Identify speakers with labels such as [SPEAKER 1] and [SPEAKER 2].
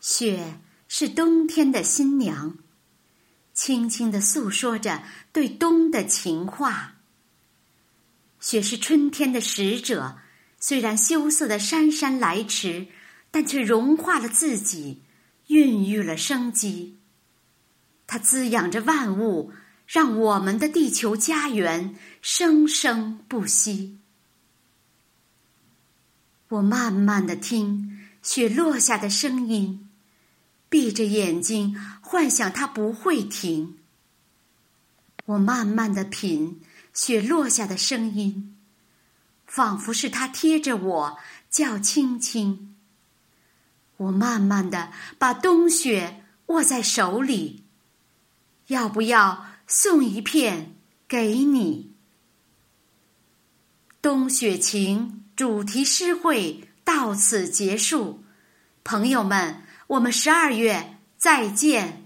[SPEAKER 1] 雪是冬天的新娘，轻轻的诉说着对冬的情话。雪是春天的使者，虽然羞涩的姗姗来迟，但却融化了自己，孕育了生机。它滋养着万物，让我们的地球家园生生不息。我慢慢的听雪落下的声音，闭着眼睛幻想它不会停。我慢慢的品雪落下的声音，仿佛是它贴着我叫青青。我慢慢的把冬雪握在手里，要不要送一片给你？冬雪情。主题诗会到此结束，朋友们，我们十二月再见。